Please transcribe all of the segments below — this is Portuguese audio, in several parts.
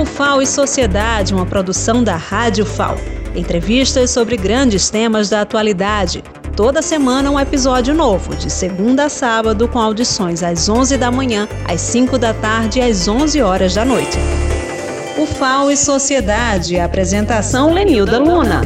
O FAO e Sociedade, uma produção da Rádio FAO. Entrevistas sobre grandes temas da atualidade. Toda semana um episódio novo, de segunda a sábado, com audições às 11 da manhã, às 5 da tarde e às 11 horas da noite. O FAO e Sociedade, apresentação Lenilda Luna.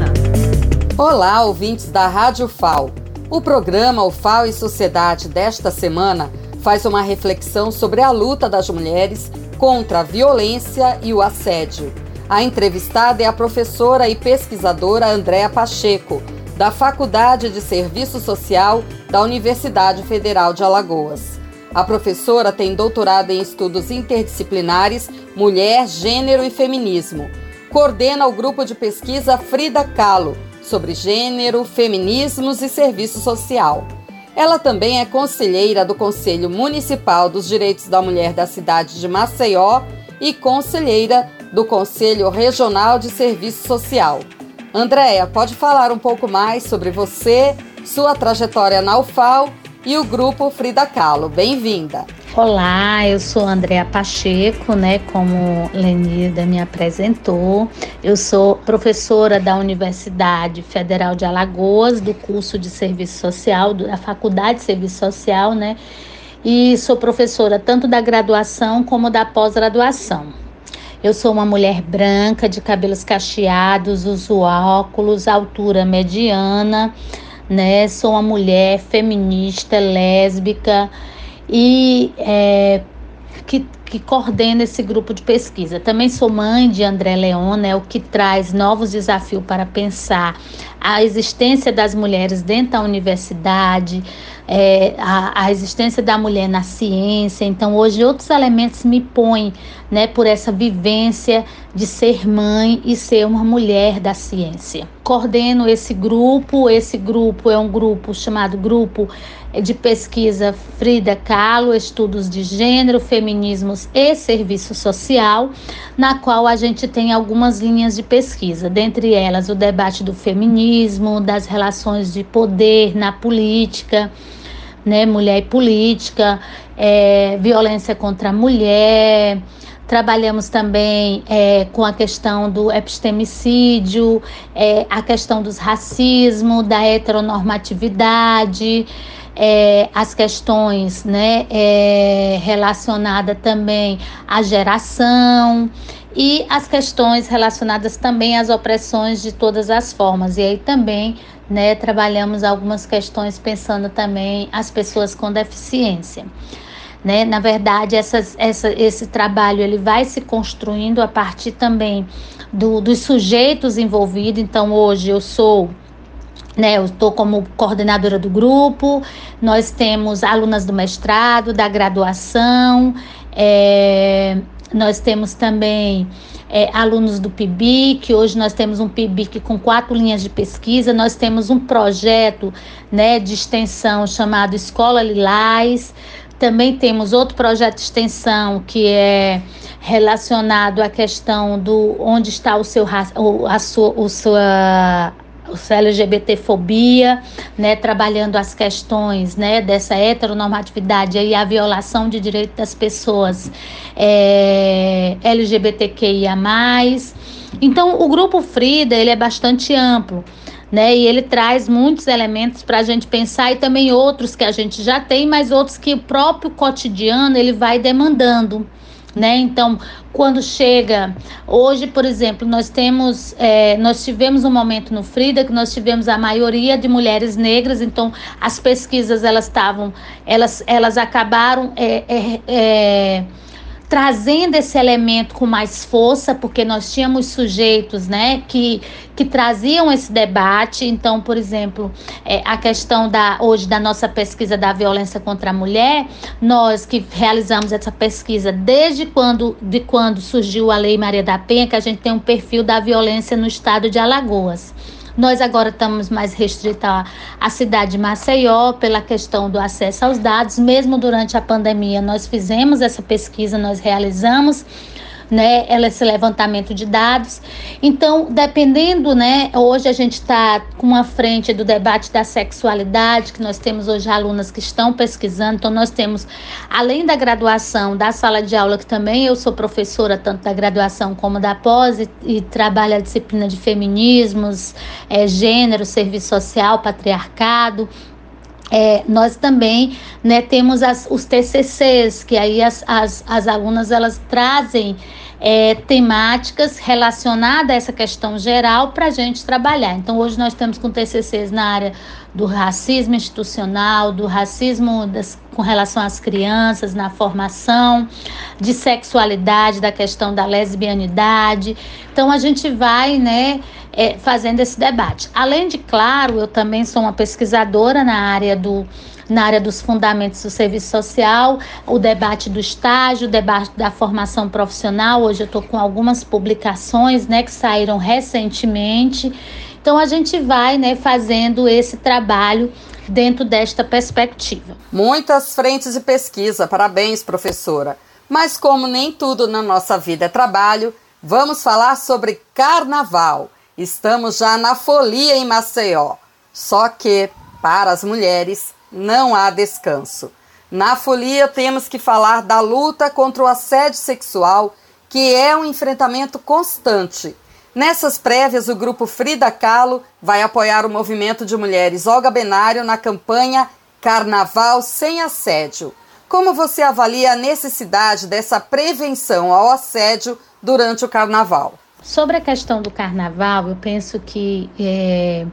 Olá, ouvintes da Rádio FAO. O programa O FAO e Sociedade desta semana faz uma reflexão sobre a luta das mulheres contra a violência e o assédio. A entrevistada é a professora e pesquisadora Andréa Pacheco, da Faculdade de Serviço Social da Universidade Federal de Alagoas. A professora tem doutorado em estudos interdisciplinares, mulher, gênero e feminismo. Coordena o grupo de pesquisa Frida Kahlo sobre gênero, feminismos e serviço social. Ela também é conselheira do Conselho Municipal dos Direitos da Mulher da cidade de Maceió e conselheira do Conselho Regional de Serviço Social. Andréia, pode falar um pouco mais sobre você, sua trajetória na UFAL e o grupo Frida Kahlo. Bem-vinda. Olá, eu sou Andréa Pacheco, né, como Lenida me apresentou. Eu sou professora da Universidade Federal de Alagoas, do curso de Serviço Social, da Faculdade de Serviço Social, né? E sou professora tanto da graduação como da pós-graduação. Eu sou uma mulher branca, de cabelos cacheados, uso óculos, altura mediana, né? Sou uma mulher feminista, lésbica, e é, que, que coordena esse grupo de pesquisa. Também sou mãe de André Leona, né, o que traz novos desafios para pensar a existência das mulheres dentro da universidade, é, a, a, existência da mulher na ciência. Então, hoje, outros elementos me põem né, por essa vivência de ser mãe e ser uma mulher da ciência. Coordeno esse grupo, esse grupo é um grupo chamado Grupo de Pesquisa Frida Kahlo, Estudos de Gênero, Feminismos e Serviço Social, na qual a gente tem algumas linhas de pesquisa, dentre elas o debate do feminismo, das relações de poder na política, né, mulher e política, é, violência contra a mulher, Trabalhamos também é, com a questão do epistemicídio, é, a questão dos racismo, da heteronormatividade, é, as questões né, é, relacionadas também à geração e as questões relacionadas também às opressões de todas as formas. E aí também né, trabalhamos algumas questões pensando também as pessoas com deficiência. Né? Na verdade, essas, essa, esse trabalho ele vai se construindo a partir também do, dos sujeitos envolvidos. Então, hoje eu sou né, eu estou como coordenadora do grupo, nós temos alunas do mestrado, da graduação, é, nós temos também é, alunos do PIBIC, hoje nós temos um PIBIC com quatro linhas de pesquisa, nós temos um projeto né, de extensão chamado Escola Lilás, também temos outro projeto de extensão que é relacionado à questão do onde está o seu a sua, o sua o LGBTfobia, né, trabalhando as questões, né, dessa heteronormatividade e a violação de direitos das pessoas é, LGBTQIA+. Então, o grupo Frida, ele é bastante amplo né? E ele traz muitos elementos para a gente pensar e também outros que a gente já tem, mas outros que o próprio cotidiano ele vai demandando. Né? Então, quando chega hoje, por exemplo, nós temos, é, nós tivemos um momento no Frida que nós tivemos a maioria de mulheres negras, então as pesquisas elas estavam, elas, elas acabaram é, é, é trazendo esse elemento com mais força, porque nós tínhamos sujeitos, né, que, que traziam esse debate. Então, por exemplo, é, a questão da hoje da nossa pesquisa da violência contra a mulher, nós que realizamos essa pesquisa desde quando de quando surgiu a Lei Maria da Penha, que a gente tem um perfil da violência no estado de Alagoas. Nós agora estamos mais restritos à cidade de Maceió pela questão do acesso aos dados. Mesmo durante a pandemia, nós fizemos essa pesquisa, nós realizamos né, esse levantamento de dados. Então, dependendo, né, hoje a gente está com uma frente do debate da sexualidade, que nós temos hoje alunas que estão pesquisando, então nós temos, além da graduação, da sala de aula, que também eu sou professora, tanto da graduação como da pós, e, e trabalho a disciplina de feminismos, é, gênero, serviço social, patriarcado, é, nós também né, temos as, os TCCs, que aí as, as, as alunas elas trazem é, temáticas relacionadas a essa questão geral para a gente trabalhar. Então, hoje nós estamos com TCCs na área do racismo institucional, do racismo das, com relação às crianças, na formação, de sexualidade, da questão da lesbianidade. Então, a gente vai, né, é, fazendo esse debate. Além de, claro, eu também sou uma pesquisadora na área do na área dos fundamentos do serviço social, o debate do estágio, o debate da formação profissional. Hoje eu estou com algumas publicações né, que saíram recentemente. Então a gente vai né, fazendo esse trabalho dentro desta perspectiva. Muitas frentes de pesquisa, parabéns, professora. Mas como nem tudo na nossa vida é trabalho, vamos falar sobre carnaval. Estamos já na folia em Maceió. Só que, para as mulheres, não há descanso. Na folia, temos que falar da luta contra o assédio sexual, que é um enfrentamento constante. Nessas prévias, o grupo Frida Kahlo vai apoiar o movimento de mulheres Olga Benário na campanha Carnaval Sem Assédio. Como você avalia a necessidade dessa prevenção ao assédio durante o carnaval? Sobre a questão do carnaval, eu penso que é,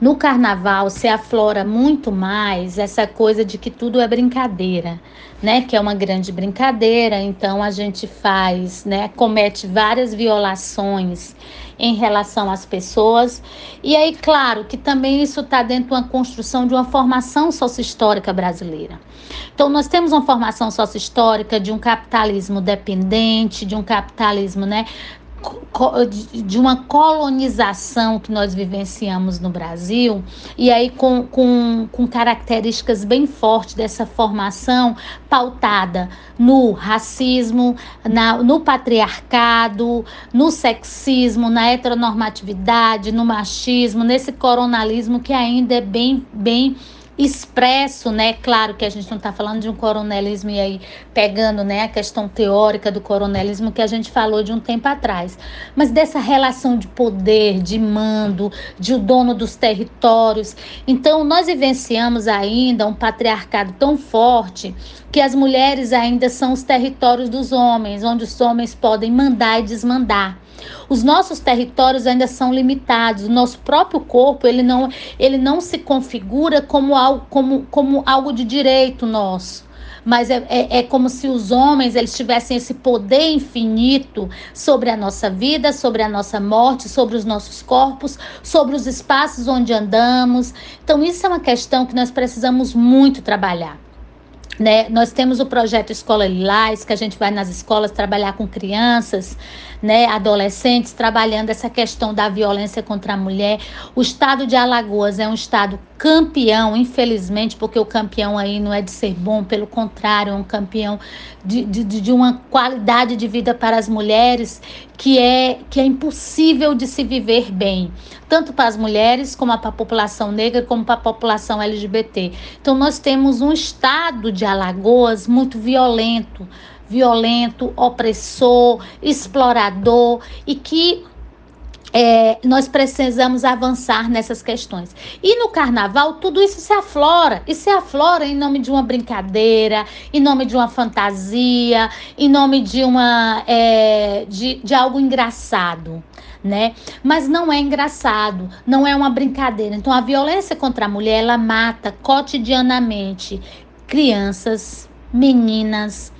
no carnaval se aflora muito mais essa coisa de que tudo é brincadeira, né? Que é uma grande brincadeira, então a gente faz, né? Comete várias violações em relação às pessoas. E aí, claro, que também isso está dentro de uma construção de uma formação sociohistórica brasileira. Então, nós temos uma formação sociohistórica de um capitalismo dependente, de um capitalismo, né? De uma colonização que nós vivenciamos no Brasil, e aí com, com, com características bem fortes dessa formação pautada no racismo, na, no patriarcado, no sexismo, na heteronormatividade, no machismo, nesse coronalismo que ainda é bem, bem expresso, né? Claro que a gente não está falando de um coronelismo e aí pegando, né, a questão teórica do coronelismo que a gente falou de um tempo atrás, mas dessa relação de poder, de mando, de o dono dos territórios. Então, nós vivenciamos ainda um patriarcado tão forte que as mulheres ainda são os territórios dos homens, onde os homens podem mandar e desmandar. Os nossos territórios ainda são limitados. O nosso próprio corpo ele não, ele não se configura como algo, como, como algo de direito nosso mas é, é, é, como se os homens eles tivessem esse poder infinito sobre a nossa vida, sobre a nossa morte, sobre os nossos corpos, sobre os espaços onde andamos. Então, isso é uma questão que nós precisamos muito trabalhar. Né? Nós temos o projeto Escola Lilás, que a gente vai nas escolas trabalhar com crianças, né, adolescentes, trabalhando essa questão da violência contra a mulher. O estado de Alagoas é um estado campeão, infelizmente, porque o campeão aí não é de ser bom, pelo contrário, é um campeão de, de, de uma qualidade de vida para as mulheres que é, que é impossível de se viver bem, tanto para as mulheres, como para a população negra, como para a população LGBT. Então, nós temos um estado de Alagoas muito violento violento, opressor, explorador e que é, nós precisamos avançar nessas questões. E no carnaval, tudo isso se aflora. E se aflora em nome de uma brincadeira, em nome de uma fantasia, em nome de, uma, é, de, de algo engraçado. Né? Mas não é engraçado, não é uma brincadeira. Então a violência contra a mulher, ela mata cotidianamente crianças, meninas,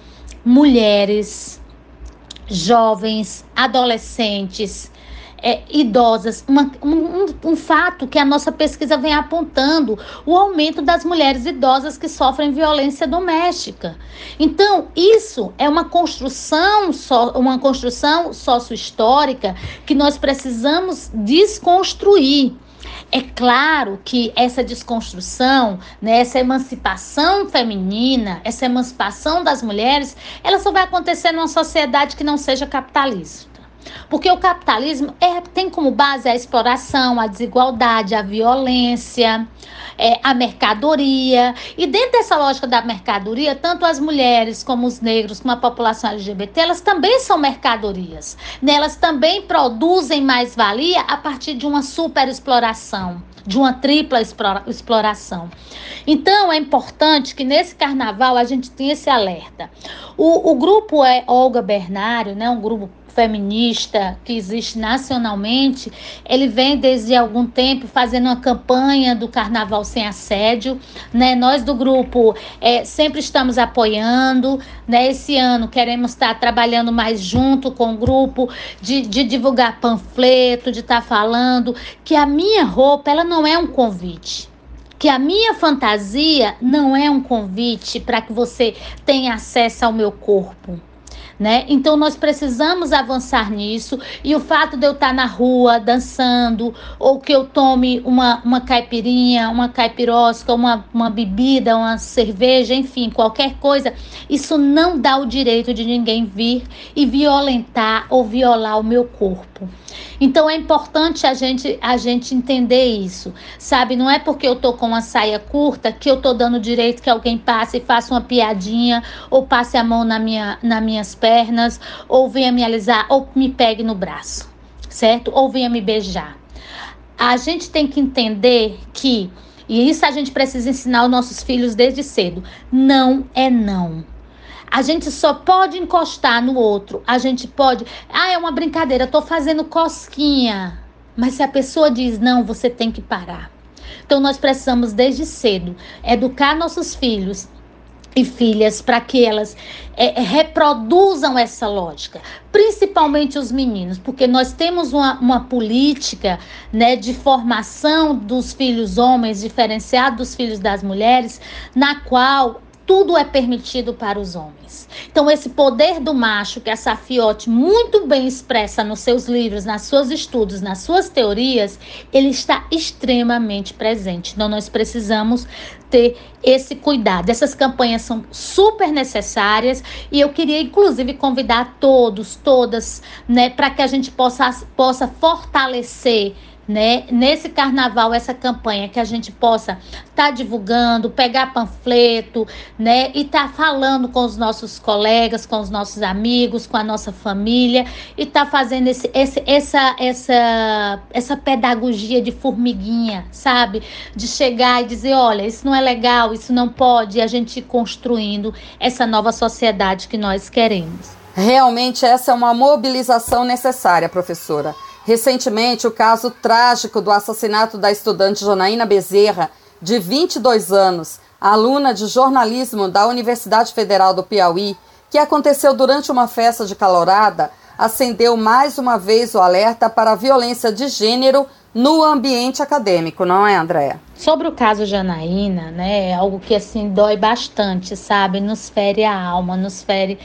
mulheres, jovens, adolescentes, é, idosas, uma, um, um, fato que a nossa pesquisa vem apontando, o aumento das mulheres idosas que sofrem violência doméstica. Então, isso é uma construção, uma construção sócio-histórica que nós precisamos desconstruir. É claro que essa desconstrução, né, essa emancipação feminina, essa emancipação das mulheres, ela só vai acontecer numa sociedade que não seja capitalista. Porque o capitalismo é, tem como base a exploração, a desigualdade, a violência, é, a mercadoria. E dentro dessa lógica da mercadoria, tanto as mulheres como os negros, como a população LGBT, elas também são mercadorias. Né? Elas também produzem mais-valia a partir de uma superexploração de uma tripla exploração. Então, é importante que nesse carnaval a gente tenha esse alerta. O, o grupo é Olga Bernário, né, um grupo feminista que existe nacionalmente, ele vem desde algum tempo fazendo uma campanha do Carnaval Sem Assédio. Né? Nós do grupo é, sempre estamos apoiando. Né? Esse ano queremos estar trabalhando mais junto com o grupo, de, de divulgar panfleto, de estar falando que a minha roupa ela não é um convite que a minha fantasia não é um convite para que você tenha acesso ao meu corpo né? Então nós precisamos avançar nisso e o fato de eu estar na rua dançando ou que eu tome uma, uma caipirinha, uma caipirosca, uma, uma bebida, uma cerveja, enfim, qualquer coisa, isso não dá o direito de ninguém vir e violentar ou violar o meu corpo. Então é importante a gente a gente entender isso, sabe? Não é porque eu tô com uma saia curta que eu tô dando direito que alguém passe e faça uma piadinha ou passe a mão na minha, nas minhas pernas ou venha me alisar ou me pegue no braço, certo? Ou venha me beijar. A gente tem que entender que e isso a gente precisa ensinar os nossos filhos desde cedo. Não é não. A gente só pode encostar no outro. A gente pode. Ah, é uma brincadeira, tô fazendo cosquinha. Mas se a pessoa diz não, você tem que parar. Então nós precisamos desde cedo educar nossos filhos e filhas para que elas é, é, reproduzam essa lógica, principalmente os meninos, porque nós temos uma, uma política né, de formação dos filhos homens, diferenciado dos filhos das mulheres, na qual tudo é permitido para os homens. Então, esse poder do macho que a Safiote muito bem expressa nos seus livros, nas seus estudos, nas suas teorias, ele está extremamente presente. Então, nós precisamos ter esse cuidado. Essas campanhas são super necessárias e eu queria, inclusive, convidar todos, todas, né, para que a gente possa, possa fortalecer né, nesse carnaval, essa campanha, que a gente possa estar tá divulgando, pegar panfleto, né, e estar tá falando com os nossos colegas, com os nossos amigos, com a nossa família, e estar tá fazendo esse, esse, essa, essa, essa pedagogia de formiguinha, sabe? De chegar e dizer: olha, isso não é legal, isso não pode, e a gente ir construindo essa nova sociedade que nós queremos. Realmente, essa é uma mobilização necessária, professora. Recentemente, o caso trágico do assassinato da estudante Janaína Bezerra, de 22 anos, aluna de jornalismo da Universidade Federal do Piauí, que aconteceu durante uma festa de calorada, acendeu mais uma vez o alerta para a violência de gênero no ambiente acadêmico, não é, Andréa? Sobre o caso Janaína, né, é algo que assim dói bastante, sabe? Nos fere a alma, nos fere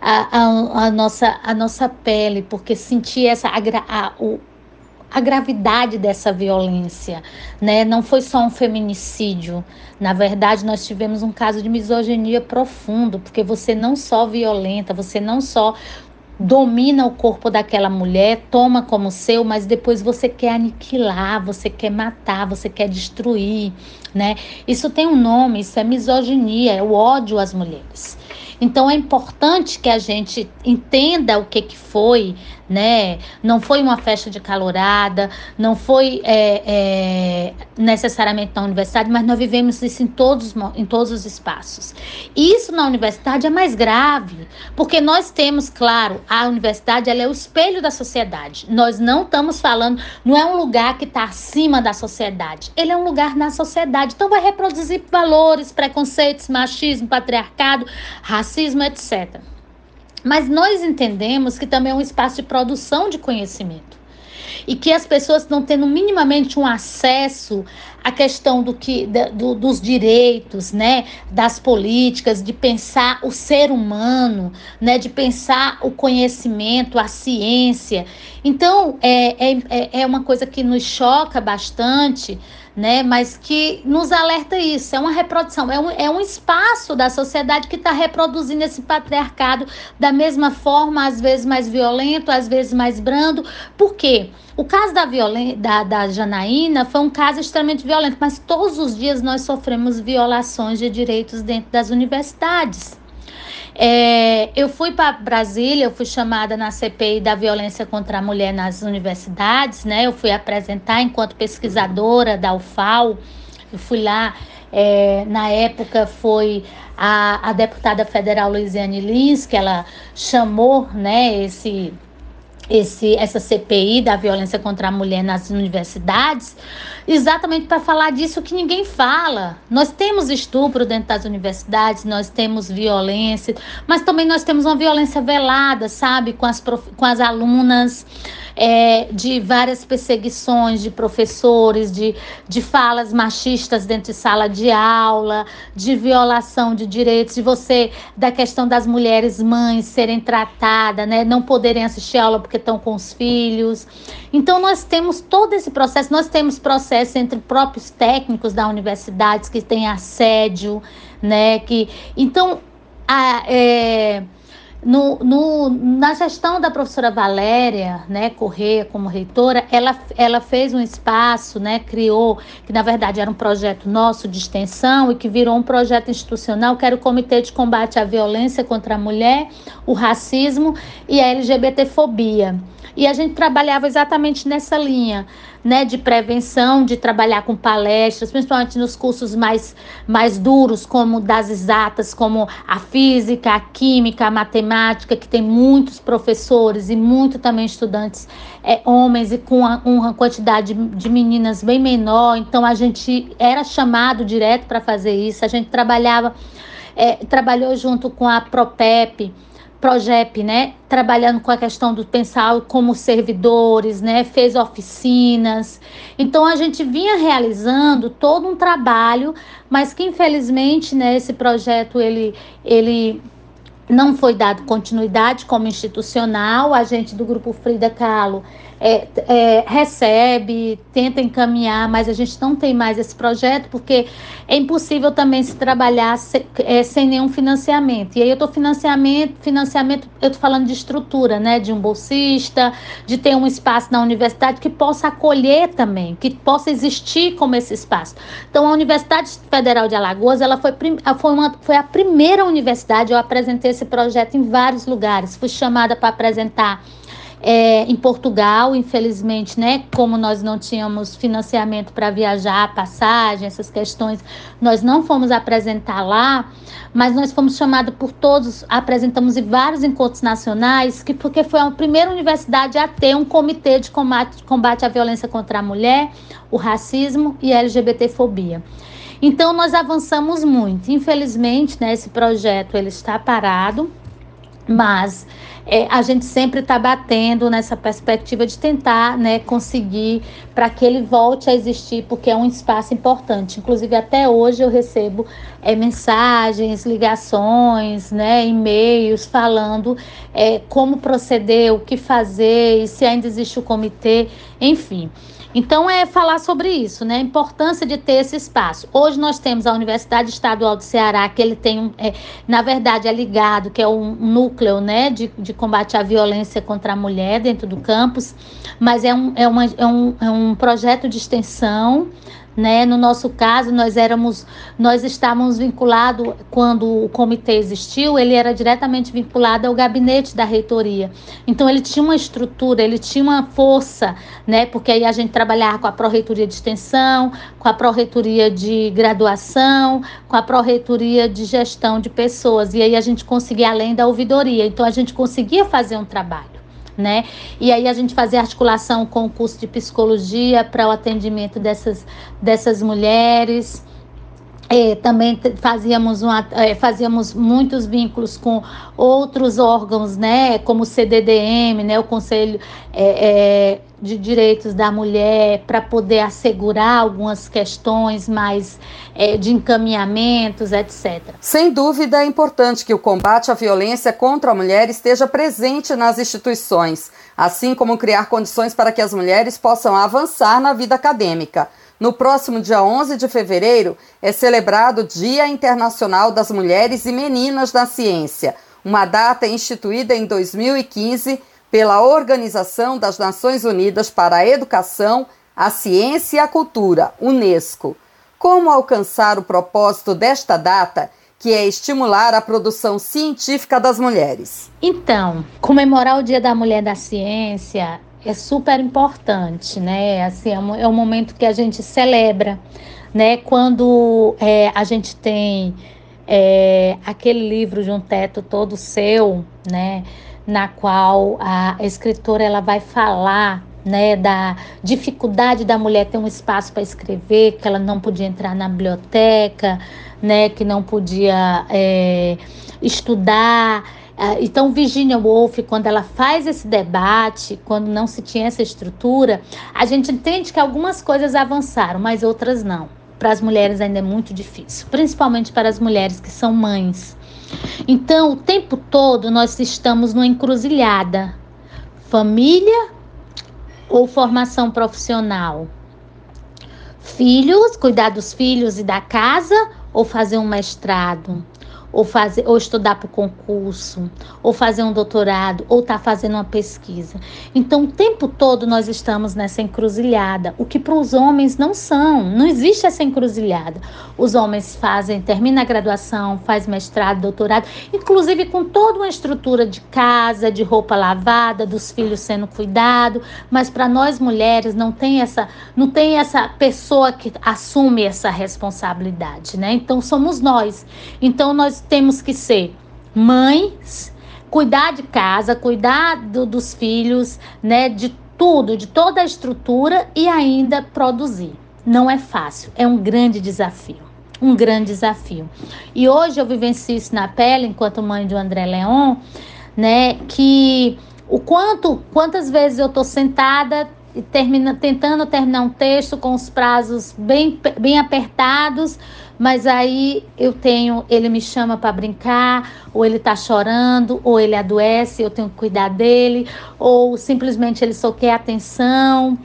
a, a, a, nossa, a nossa pele, porque sentir essa a, o, a gravidade dessa violência, né? Não foi só um feminicídio. Na verdade, nós tivemos um caso de misoginia profundo, porque você não só violenta, você não só domina o corpo daquela mulher, toma como seu, mas depois você quer aniquilar, você quer matar, você quer destruir, né? Isso tem um nome, isso é misoginia, é o ódio às mulheres. Então é importante que a gente entenda o que, que foi, né? Não foi uma festa de calorada, não foi é, é, necessariamente na universidade, mas nós vivemos isso em todos, em todos os espaços. Isso na universidade é mais grave, porque nós temos, claro, a universidade ela é o espelho da sociedade. Nós não estamos falando, não é um lugar que está acima da sociedade, ele é um lugar na sociedade. Então vai reproduzir valores, preconceitos, machismo, patriarcado, racismo, etc. Mas nós entendemos que também é um espaço de produção de conhecimento. e que as pessoas estão tendo minimamente um acesso à questão do que do, dos direitos, né, das políticas, de pensar o ser humano, né, de pensar o conhecimento, a ciência. Então é, é, é uma coisa que nos choca bastante né? Mas que nos alerta isso, é uma reprodução, é um, é um espaço da sociedade que está reproduzindo esse patriarcado da mesma forma, às vezes mais violento, às vezes mais brando. Por quê? O caso da, da, da Janaína foi um caso extremamente violento, mas todos os dias nós sofremos violações de direitos dentro das universidades. É, eu fui para Brasília, eu fui chamada na CPI da violência contra a mulher nas universidades, né? Eu fui apresentar enquanto pesquisadora da UFAL. Eu fui lá, é, na época foi a, a deputada federal Luiziane Lins, que ela chamou, né, esse esse, essa CPI da violência contra a mulher nas universidades, exatamente para falar disso que ninguém fala. Nós temos estupro dentro das universidades, nós temos violência, mas também nós temos uma violência velada, sabe, com as, com as alunas é, de várias perseguições de professores, de, de falas machistas dentro de sala de aula, de violação de direitos, de você, da questão das mulheres mães serem tratadas, né, não poderem assistir aula porque estão com os filhos. Então, nós temos todo esse processo, nós temos processo entre próprios técnicos da universidade que tem assédio, né, que... Então, a, é, no, no, na gestão da professora Valéria, né, Correia como reitora, ela, ela fez um espaço, né, criou, que na verdade era um projeto nosso de extensão e que virou um projeto institucional, que era o Comitê de Combate à Violência contra a Mulher, o Racismo e a LGBTfobia. E a gente trabalhava exatamente nessa linha, né, de prevenção, de trabalhar com palestras, principalmente nos cursos mais, mais duros, como das exatas, como a física, a química, a matemática, que tem muitos professores e muito também estudantes é, homens e com uma, uma quantidade de, de meninas bem menor. Então a gente era chamado direto para fazer isso. A gente trabalhava, é, trabalhou junto com a Propep Progep, né, trabalhando com a questão do pensar como servidores, né, fez oficinas. Então a gente vinha realizando todo um trabalho, mas que infelizmente, né, esse projeto ele ele não foi dado continuidade como institucional. A gente do grupo Frida Kahlo é, é, recebe, tenta encaminhar, mas a gente não tem mais esse projeto porque é impossível também se trabalhar se, é, sem nenhum financiamento. E aí eu estou financiamento, financiamento, eu estou falando de estrutura, né, de um bolsista, de ter um espaço na universidade que possa acolher também, que possa existir como esse espaço. Então a Universidade Federal de Alagoas, ela foi, foi, uma, foi a primeira universidade, eu apresentei esse projeto em vários lugares, fui chamada para apresentar é, em Portugal, infelizmente, né, como nós não tínhamos financiamento para viajar, passagem, essas questões, nós não fomos apresentar lá, mas nós fomos chamados por todos, apresentamos em vários encontros nacionais, que porque foi a primeira universidade a ter um comitê de combate, combate à violência contra a mulher, o racismo e a LGBTfobia. Então nós avançamos muito. Infelizmente, né, esse projeto ele está parado, mas é, a gente sempre está batendo nessa perspectiva de tentar né, conseguir para que ele volte a existir, porque é um espaço importante. Inclusive, até hoje eu recebo é, mensagens, ligações, né, e-mails falando é, como proceder, o que fazer, e se ainda existe o comitê, enfim. Então, é falar sobre isso, né? A importância de ter esse espaço. Hoje nós temos a Universidade Estadual do Ceará, que ele tem, é, na verdade, é ligado, que é um núcleo, né, de, de combate à violência contra a mulher dentro do campus, mas é um, é uma, é um, é um projeto de extensão né? No nosso caso, nós éramos, nós estávamos vinculados quando o comitê existiu, ele era diretamente vinculado ao gabinete da reitoria. Então ele tinha uma estrutura, ele tinha uma força, né? Porque aí a gente trabalhava com a pró-reitoria de extensão, com a pró-reitoria de graduação, com a pró-reitoria de gestão de pessoas. E aí a gente conseguia além da ouvidoria. Então a gente conseguia fazer um trabalho né? E aí a gente fazia articulação com o curso de psicologia para o atendimento dessas, dessas mulheres. é, também fazíamos, uma, é, fazíamos muitos vínculos com outros órgãos, né, como o CDDM, né, o Conselho é, é de Direitos da Mulher, para poder assegurar algumas questões mais é, de encaminhamentos, etc. Sem dúvida, é importante que o combate à violência contra a mulher esteja presente nas instituições, assim como criar condições para que as mulheres possam avançar na vida acadêmica. No próximo dia 11 de fevereiro é celebrado o Dia Internacional das Mulheres e Meninas na Ciência, uma data instituída em 2015 pela Organização das Nações Unidas para a Educação, a Ciência e a Cultura, UNESCO. Como alcançar o propósito desta data, que é estimular a produção científica das mulheres? Então, comemorar o Dia da Mulher da Ciência é super importante, né? Assim, é um, é momento que a gente celebra, né? Quando é, a gente tem é, aquele livro de um teto todo seu, né? Na qual a escritora ela vai falar né, da dificuldade da mulher ter um espaço para escrever, que ela não podia entrar na biblioteca, né, que não podia é, estudar, ah, então, Virginia Woolf, quando ela faz esse debate, quando não se tinha essa estrutura, a gente entende que algumas coisas avançaram, mas outras não. Para as mulheres ainda é muito difícil, principalmente para as mulheres que são mães. Então, o tempo todo nós estamos numa encruzilhada: família ou formação profissional? Filhos, cuidar dos filhos e da casa ou fazer um mestrado? Ou fazer ou estudar para o concurso, ou fazer um doutorado, ou estar tá fazendo uma pesquisa. Então, o tempo todo nós estamos nessa encruzilhada, o que para os homens não são. Não existe essa encruzilhada. Os homens fazem, termina a graduação, faz mestrado, doutorado, inclusive com toda uma estrutura de casa, de roupa lavada, dos filhos sendo cuidado, mas para nós mulheres não tem essa, não tem essa pessoa que assume essa responsabilidade, né? Então somos nós. Então nós temos que ser mães, cuidar de casa, cuidar do, dos filhos, né, de tudo, de toda a estrutura e ainda produzir. Não é fácil, é um grande desafio. Um grande desafio. E hoje eu vivencio isso na pele, enquanto mãe do André Leon, né? Que o quanto, quantas vezes eu tô sentada e termina, tentando terminar um texto com os prazos bem, bem apertados, mas aí eu tenho, ele me chama para brincar, ou ele está chorando, ou ele adoece, eu tenho que cuidar dele, ou simplesmente ele só quer atenção.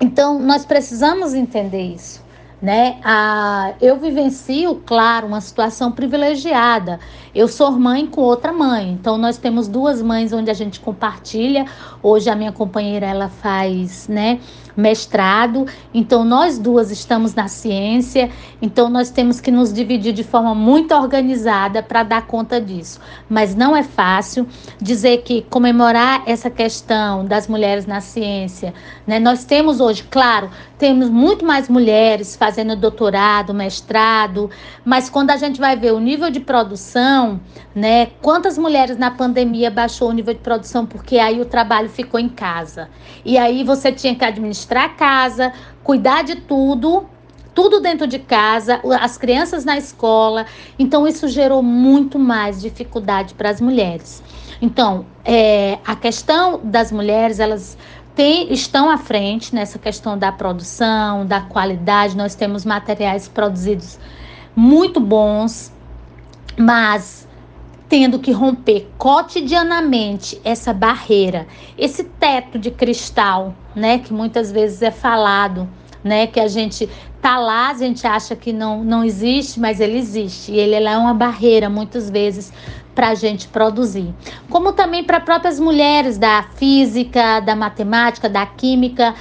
Então, nós precisamos entender isso né? Ah, eu vivencio, claro, uma situação privilegiada. Eu sou mãe com outra mãe, então nós temos duas mães onde a gente compartilha. Hoje a minha companheira ela faz, né, mestrado, então nós duas estamos na ciência, então nós temos que nos dividir de forma muito organizada para dar conta disso. Mas não é fácil dizer que comemorar essa questão das mulheres na ciência, né? Nós temos hoje, claro, temos muito mais mulheres fazendo doutorado, mestrado, mas quando a gente vai ver o nível de produção, né? Quantas mulheres na pandemia baixou o nível de produção porque aí o trabalho ficou em casa. E aí você tinha que administrar a casa, cuidar de tudo, tudo dentro de casa, as crianças na escola. Então, isso gerou muito mais dificuldade para as mulheres. Então, é, a questão das mulheres, elas tem, estão à frente nessa questão da produção, da qualidade. Nós temos materiais produzidos muito bons, mas tendo que romper cotidianamente essa barreira, esse teto de cristal, né, que muitas vezes é falado, né, que a gente tá lá, a gente acha que não, não existe, mas ele existe. E ele, é uma barreira, muitas vezes, para a gente produzir. Como também para próprias mulheres da física, da matemática, da química.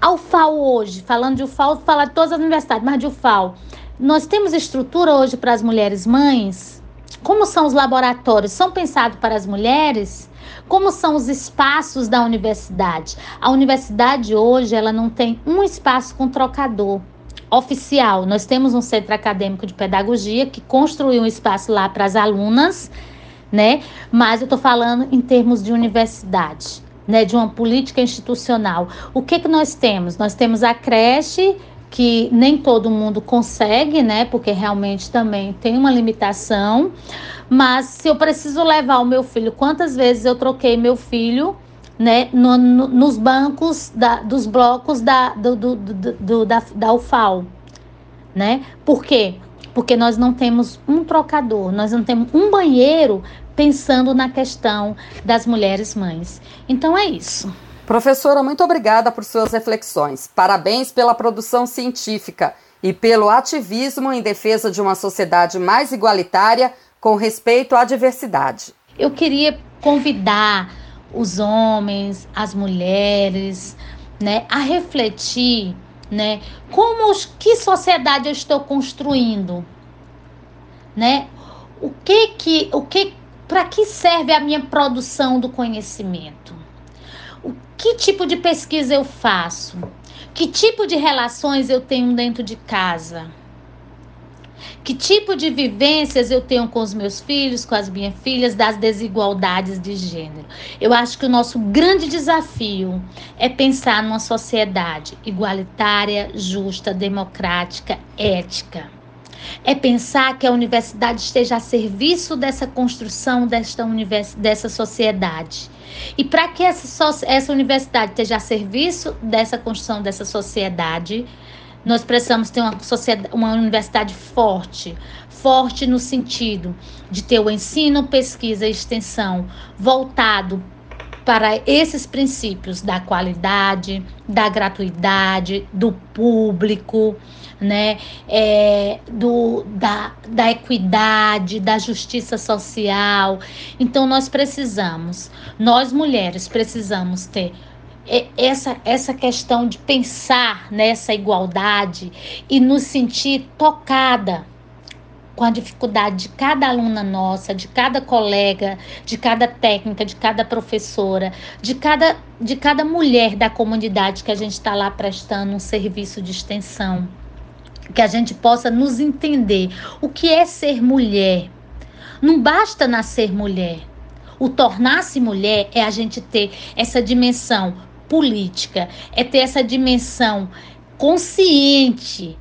A UFAL hoje, falando de UFAL, falar de todas as universidades, mas de UFAL. Nós temos estrutura hoje para as mulheres mães? Como são os laboratórios? São pensados para as mulheres? Como são os espaços da universidade? A universidade hoje, ela não tem um espaço com trocador oficial. Nós temos um centro acadêmico de pedagogia que construiu um espaço lá para as alunas, né? Mas eu estou falando em termos de universidade, né? De uma política institucional. O que que nós temos? Nós temos a creche que nem todo mundo consegue, né? Porque realmente também tem uma limitação. Mas se eu preciso levar o meu filho, quantas vezes eu troquei meu filho, né, no, no, nos bancos da, dos blocos da, do, do, do, da, da UFAL, né? Por quê? Porque nós não temos um trocador, nós não temos um banheiro pensando na questão das mulheres mães. Então é isso. Professora, muito obrigada por suas reflexões. Parabéns pela produção científica e pelo ativismo em defesa de uma sociedade mais igualitária com respeito à diversidade. Eu queria convidar os homens, as mulheres, né, a refletir, né, como que sociedade eu estou construindo, né? O que que o que para que serve a minha produção do conhecimento? Que tipo de pesquisa eu faço? Que tipo de relações eu tenho dentro de casa? Que tipo de vivências eu tenho com os meus filhos, com as minhas filhas, das desigualdades de gênero? Eu acho que o nosso grande desafio é pensar numa sociedade igualitária, justa, democrática, ética é pensar que a universidade esteja a serviço dessa construção desta univers, dessa sociedade. E para que essa, essa universidade esteja a serviço dessa construção dessa sociedade, nós precisamos ter uma, uma universidade forte, forte no sentido de ter o ensino, pesquisa e extensão voltado para esses princípios da qualidade, da gratuidade, do público, né, é, do, da, da equidade, da justiça social. Então, nós precisamos, nós mulheres precisamos ter essa, essa questão de pensar nessa igualdade e nos sentir tocada com a dificuldade de cada aluna nossa, de cada colega, de cada técnica, de cada professora, de cada, de cada mulher da comunidade que a gente está lá prestando um serviço de extensão. Que a gente possa nos entender o que é ser mulher. Não basta nascer mulher. O tornar-se mulher é a gente ter essa dimensão política, é ter essa dimensão consciente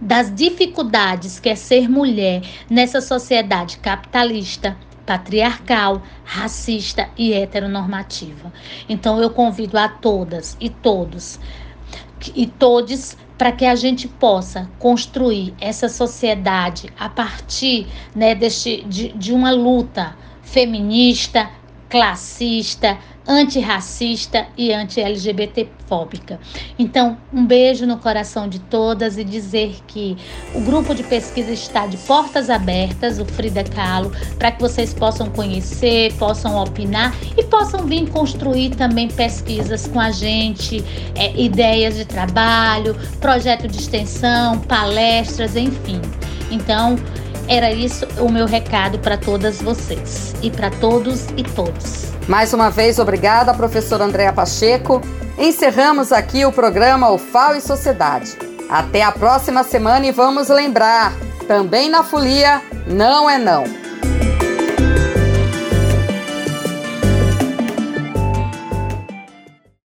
das dificuldades que é ser mulher nessa sociedade capitalista, patriarcal, racista e heteronormativa. Então eu convido a todas e todos e todos para que a gente possa construir essa sociedade a partir né, deste, de, de uma luta feminista, classista, antirracista e anti-LGBT-fóbica. Então, um beijo no coração de todas e dizer que o grupo de pesquisa está de portas abertas, o Frida Kahlo, para que vocês possam conhecer, possam opinar e possam vir construir também pesquisas com a gente, é, ideias de trabalho, projeto de extensão, palestras, enfim. Então, era isso o meu recado para todas vocês e para todos e todos. Mais uma vez, obrigada, professora Andréa Pacheco. Encerramos aqui o programa UFAO e Sociedade. Até a próxima semana e vamos lembrar: também na folia, não é não.